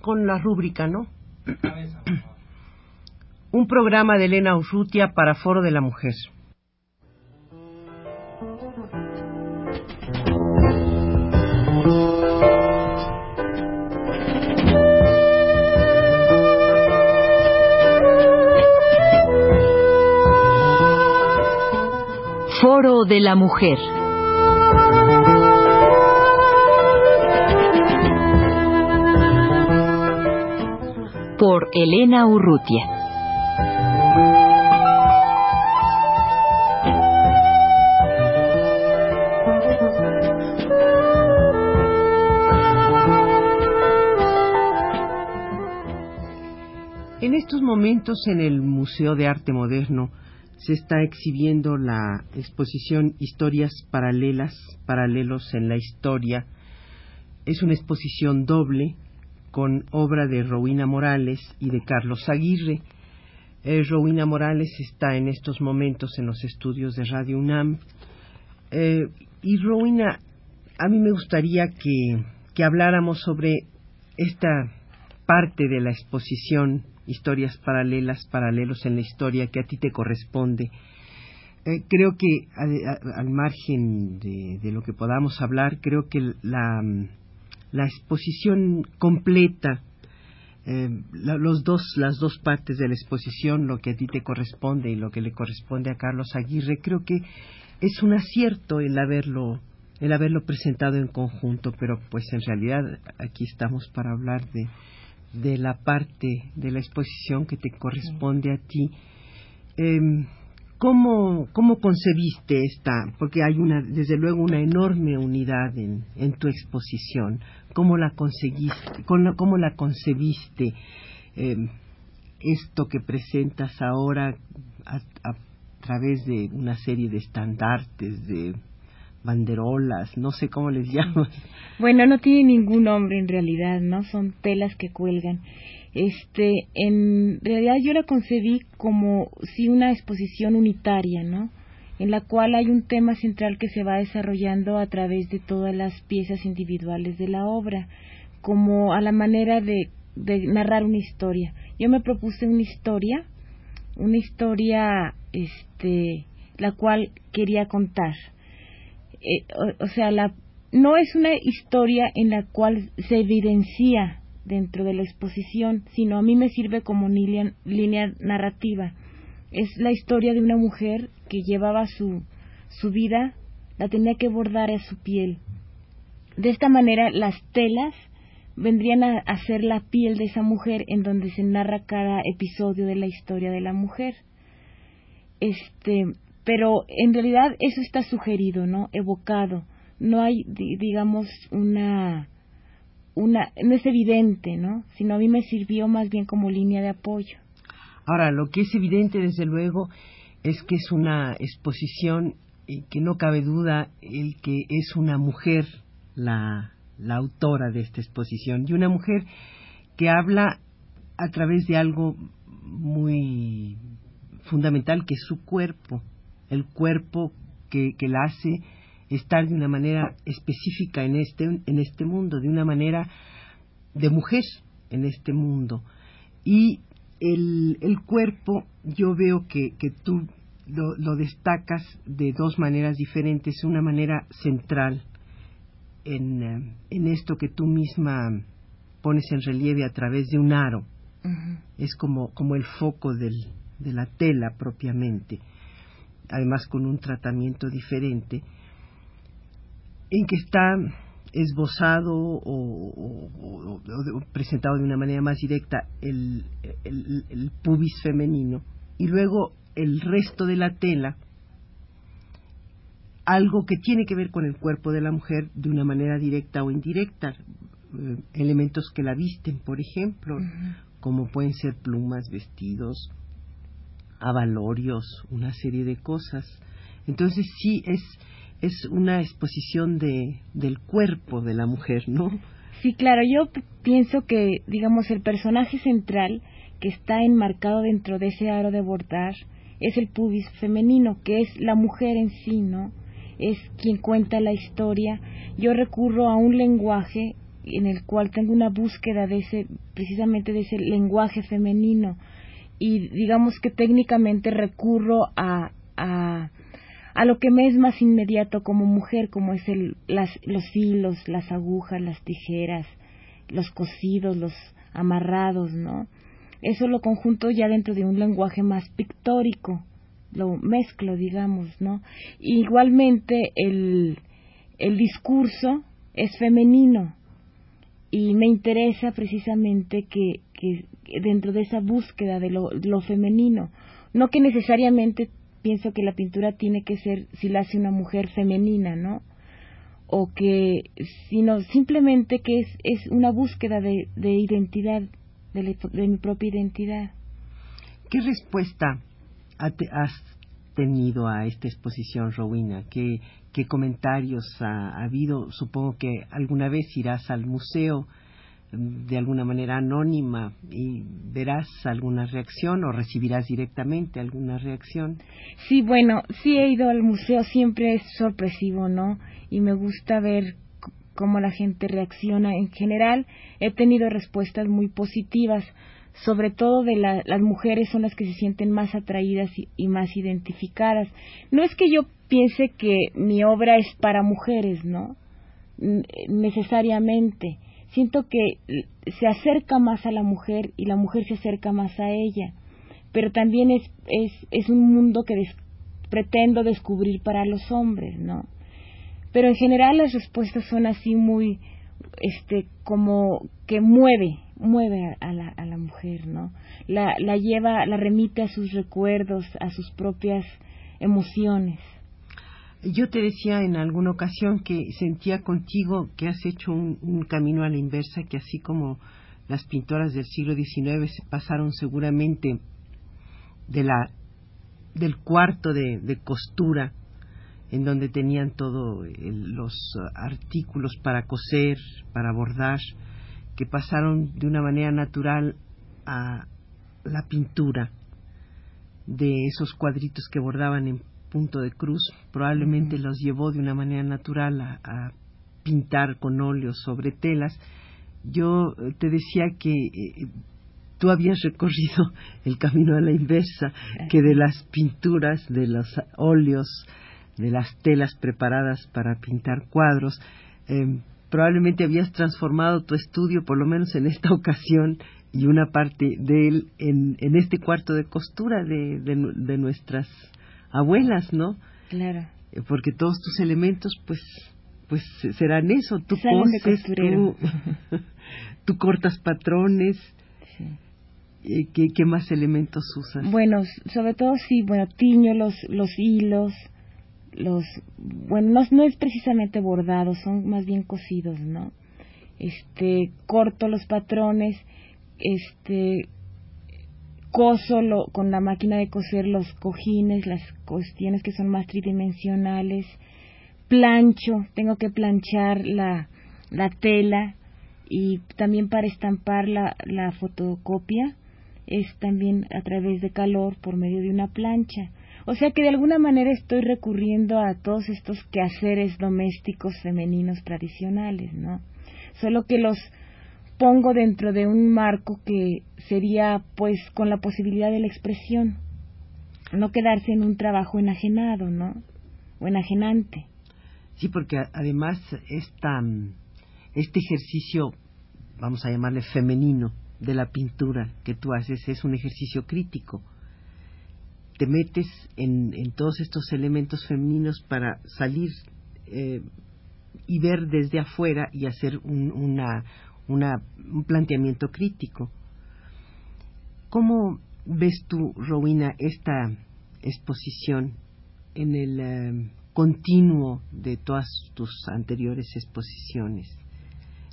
con la rúbrica, ¿no? Un programa de Elena Urrutia para Foro de la Mujer. Foro de la Mujer. Elena Urrutia. En estos momentos en el Museo de Arte Moderno se está exhibiendo la exposición Historias Paralelas, Paralelos en la Historia. Es una exposición doble con obra de Rowena Morales y de Carlos Aguirre. Eh, Rowena Morales está en estos momentos en los estudios de Radio UNAM. Eh, y Rowena, a mí me gustaría que, que habláramos sobre esta parte de la exposición historias paralelas, paralelos en la historia que a ti te corresponde. Eh, creo que al margen de, lo que podamos hablar, creo que la, la exposición completa, eh, los dos, las dos partes de la exposición, lo que a ti te corresponde y lo que le corresponde a Carlos Aguirre, creo que es un acierto el haberlo el haberlo presentado en conjunto, pero pues en realidad aquí estamos para hablar de, de la parte de la exposición que te corresponde a ti. Em, ¿cómo, ¿Cómo concebiste esta? Porque hay una, desde luego, una enorme unidad en, en tu exposición. ¿Cómo la conseguiste? ¿Cómo, la concebiste? Em, esto que presentas ahora a, a través de una serie de estandartes, de banderolas, no sé cómo les llamas. Bueno, no tiene ningún nombre en realidad, ¿no? Son telas que cuelgan. Este, en realidad yo la concebí como si una exposición unitaria, ¿no? En la cual hay un tema central que se va desarrollando a través de todas las piezas individuales de la obra, como a la manera de, de narrar una historia. Yo me propuse una historia, una historia, este, la cual quería contar eh, o, sea, la, no es una historia en la cual se evidencia dentro de la exposición, sino a mí me sirve como línea, narrativa. Es la historia de una mujer que llevaba su, su vida, la tenía que bordar a su piel. De esta manera, las telas vendrían a, a ser la piel de esa mujer en donde se narra cada episodio de la historia de la mujer. Este, pero en realidad eso está sugerido, ¿no? Evocado. No hay, digamos, una, una, no es evidente, ¿no? Sino a mí me sirvió más bien como línea de apoyo. Ahora, lo que es evidente, desde luego, es que es una exposición y que no cabe duda el que es una mujer la, la autora de esta exposición y una mujer que habla a través de algo muy fundamental que es su cuerpo el cuerpo que, que la hace estar de una manera específica en este, en este mundo, de una manera de mujer en este mundo. Y el, el cuerpo, yo veo que, que tú lo, lo, destacas de dos maneras diferentes. Una manera central en, eh, en, esto que tú misma pones en relieve a través de un aro. Es como, como el foco del, de la tela propiamente además con un tratamiento diferente, en que está esbozado o, presentado de una manera más directa el, el, pubis femenino y luego el resto de la tela algo que tiene que ver con el cuerpo de la mujer de una manera directa o indirecta eh, elementos que la visten por ejemplo como pueden ser plumas vestidos avalorios, una serie de cosas. Entonces sí es es una exposición de del cuerpo de la mujer, ¿no? Sí, claro, yo pienso que digamos el personaje central que está enmarcado dentro de ese aro de bordar es el pubis femenino, que es la mujer en sí, ¿no? Es quien cuenta la historia. Yo recurro a un lenguaje en el cual tengo una búsqueda de ese, precisamente de ese lenguaje femenino y digamos que técnicamente recurro a, a, a lo que me es más inmediato como mujer, como es el, las, los hilos, las agujas, las tijeras, los cosidos, los amarrados, ¿no? Eso lo conjunto ya dentro de un lenguaje más pictórico, lo mezclo, digamos, ¿no? igualmente el, el discurso es femenino y me interesa precisamente que, que dentro de esa búsqueda de lo, lo, femenino, no que necesariamente pienso que la pintura tiene que ser, si la hace una mujer femenina, ¿no? O que, sino simplemente que es, es una búsqueda de, de identidad, de, mi propia identidad. ¿Qué respuesta has tenido a esta exposición, Rowena? ¿Qué, qué comentarios ha, habido? Supongo que alguna vez irás al museo de alguna manera anónima y verás alguna reacción o recibirás directamente alguna reacción. Sí, bueno, sí he ido al museo, siempre es sorpresivo, ¿no? Y me gusta ver cómo la gente reacciona. En general, he tenido respuestas muy positivas sobre todo de las mujeres son las que se sienten más atraídas y, más identificadas. No es que yo piense que mi obra es para mujeres, ¿no? necesariamente. Siento que se acerca más a la mujer y la mujer se acerca más a ella. Pero también es, es, es un mundo que pretendo descubrir para los hombres, ¿no? Pero en general las respuestas son así muy, este, como que mueve, mueve a, la, a la mujer, ¿no? La, la lleva, la remite a sus recuerdos, a sus propias emociones. Yo te decía en alguna ocasión que sentía contigo que has hecho un, camino a la inversa, que así como las pintoras del siglo XIX se pasaron seguramente de la, del cuarto de, costura, en donde tenían todos los artículos para coser, para bordar, que pasaron de una manera natural a la pintura de esos cuadritos que bordaban en punto de cruz, probablemente los llevó de una manera natural a, pintar con óleos sobre telas. Yo eh, te decía que eh, tú habías recorrido el camino a la inversa, que de las pinturas, de los óleos, de las telas preparadas para pintar cuadros, eh, probablemente habías transformado tu estudio, por lo menos en esta ocasión, y una parte de él en, en este cuarto de costura de, de, nuestras abuelas, ¿no? Claro. Eh, porque todos tus elementos, pues, pues serán eso. Tú coses, tú, tú, cortas patrones. Sí. ¿Qué, ¿Qué, más elementos usas? Bueno, sobre todo sí, bueno, tiño los, los hilos, los bueno no, es precisamente bordados son más bien cosidos no este corto los patrones este coso con la máquina de coser los cojines las cuestiones que son más tridimensionales plancho tengo que planchar la la tela y también para estampar la, la fotocopia es también a través de calor por medio de una plancha o sea que de alguna manera estoy recurriendo a todos estos quehaceres domésticos femeninos tradicionales, ¿no? Solo que los pongo dentro de un marco que sería pues con la posibilidad de la expresión, no quedarse en un trabajo enajenado, ¿no? O enajenante. Sí, porque además esta, este ejercicio, vamos a llamarle femenino, de la pintura que tú haces es un ejercicio crítico te metes en, todos estos elementos femeninos para salir eh, y ver desde afuera y hacer un, una, un planteamiento crítico. ¿Cómo ves tú, Rowena, esta exposición en el eh, continuo de todas tus anteriores exposiciones?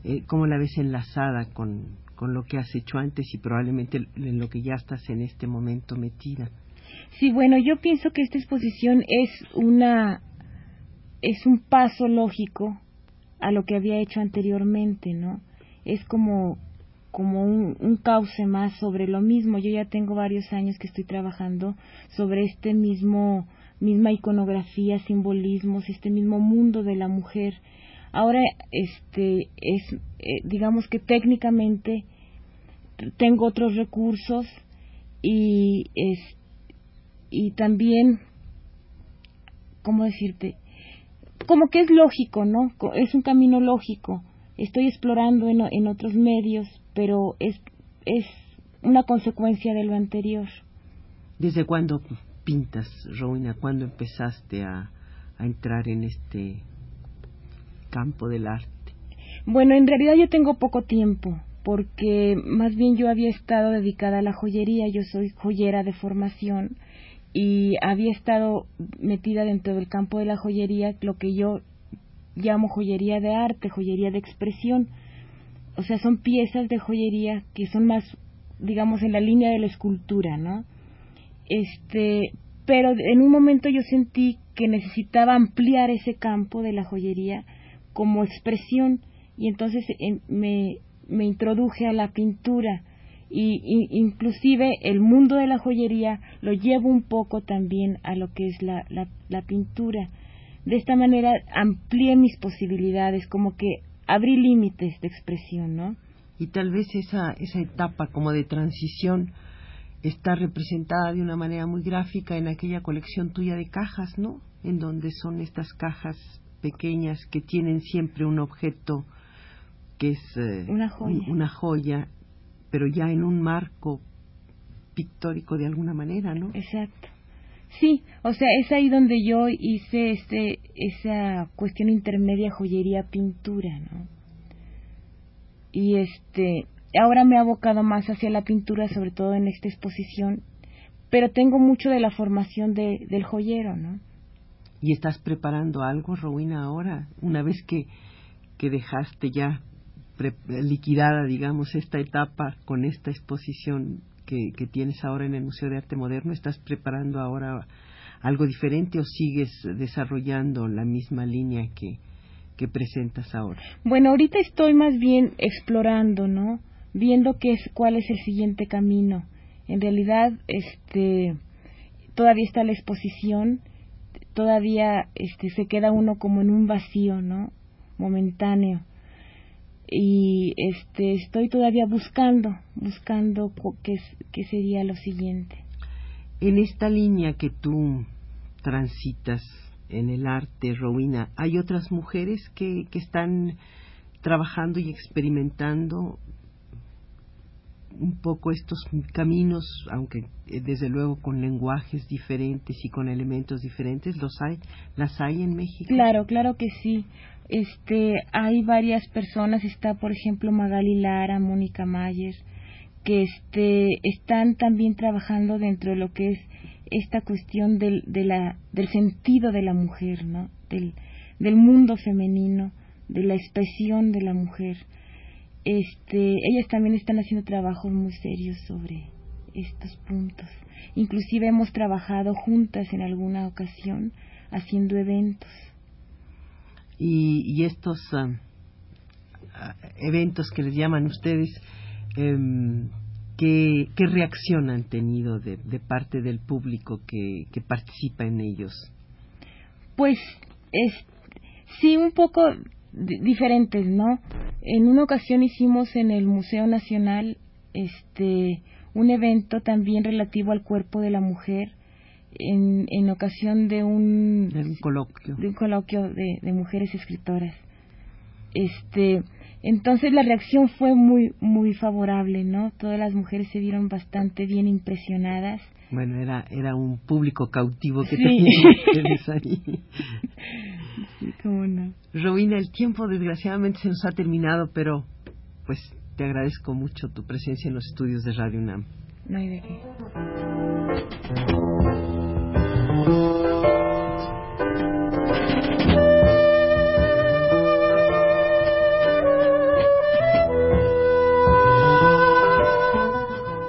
Eh, ¿Cómo la ves enlazada con, con lo que has hecho antes y probablemente en lo que ya estás en este momento metida? Sí, bueno, yo pienso que esta exposición es una es un paso lógico a lo que había hecho anteriormente, ¿no? Es como como un, un cauce más sobre lo mismo. Yo ya tengo varios años que estoy trabajando sobre este mismo misma iconografía, simbolismos, este mismo mundo de la mujer Ahora, este, es, eh, digamos que técnicamente tengo otros recursos y es, y también, ¿cómo decirte? Como que es lógico, ¿no? Es un camino lógico. Estoy explorando en, en otros medios, pero es, es una consecuencia de lo anterior. ¿Desde cuándo pintas, Rowena? ¿Cuándo empezaste a, a entrar en este campo del arte? Bueno, en realidad yo tengo poco tiempo, porque más bien yo había estado dedicada a la joyería, yo soy joyera de formación y había estado metida dentro del campo de la joyería, lo que yo llamo joyería de arte, joyería de expresión. O sea, son piezas de joyería que son más, digamos, en la línea de la escultura, ¿no? Este, pero en un momento yo sentí que necesitaba ampliar ese campo de la joyería como expresión y entonces me, me introduje a la pintura y, inclusive el mundo de la joyería lo llevo un poco también a lo que es la, la, pintura. De esta manera amplié mis posibilidades, como que abrí límites de expresión, ¿no? Y tal vez esa, esa etapa como de transición está representada de una manera muy gráfica en aquella colección tuya de cajas, ¿no? En donde son estas cajas pequeñas que tienen siempre un objeto que es eh, una, joya. una joya, pero ya en un marco pictórico de alguna manera, ¿no? Exacto. Sí, o sea, es ahí donde yo hice este, esa cuestión intermedia joyería pintura, ¿no? Y este, ahora me he abocado más hacia la pintura, sobre todo en esta exposición, pero tengo mucho de la formación de, del joyero, ¿no? ¿Y estás preparando algo, Rowena, ahora? Una vez que, que dejaste ya liquidada, digamos, esta etapa con esta exposición que, tienes ahora en el Museo de Arte Moderno, ¿estás preparando ahora algo diferente o sigues desarrollando la misma línea que, que presentas ahora? Bueno, ahorita estoy más bien explorando, ¿no? Viendo qué es, cuál es el siguiente camino. En realidad, este, todavía está la exposición todavía este, se queda uno como en un vacío, ¿no? Momentáneo. Y este, estoy todavía buscando, buscando qué, qué sería lo siguiente. En esta línea que tú transitas en el arte, Rowena, ¿hay otras mujeres que, que están trabajando y experimentando un poco estos caminos, aunque eh, desde luego con lenguajes diferentes y con elementos diferentes, los hay, las hay en México. Claro, claro que sí. Este, hay varias personas, está por ejemplo Magali Lara, Mónica Mayer, que este, están también trabajando dentro de lo que es esta cuestión del, de la, del sentido de la mujer, ¿no? Del, mundo femenino, de la expresión de la mujer este, ellas también están haciendo trabajos muy serios sobre estos puntos. Inclusive hemos trabajado juntas en alguna ocasión haciendo eventos. Y, estos ah, ah, eventos que les llaman ustedes, em, ¿qué, reacción han tenido de, parte del público que, que participa en ellos? Pues es, sí, un poco diferentes, ¿no? En una ocasión hicimos en el Museo Nacional este un evento también relativo al cuerpo de la mujer en, en ocasión de un, coloquio, de, un coloquio de, de, mujeres escritoras. Este, entonces la reacción fue muy muy favorable, ¿no? Todas las mujeres se vieron bastante bien impresionadas. Bueno, era era un público cautivo que tenían ustedes ahí. Sí, cómo no. Robina, el tiempo desgraciadamente se nos ha terminado, pero pues te agradezco mucho tu presencia en los estudios de Radio UNAM. No hay de qué.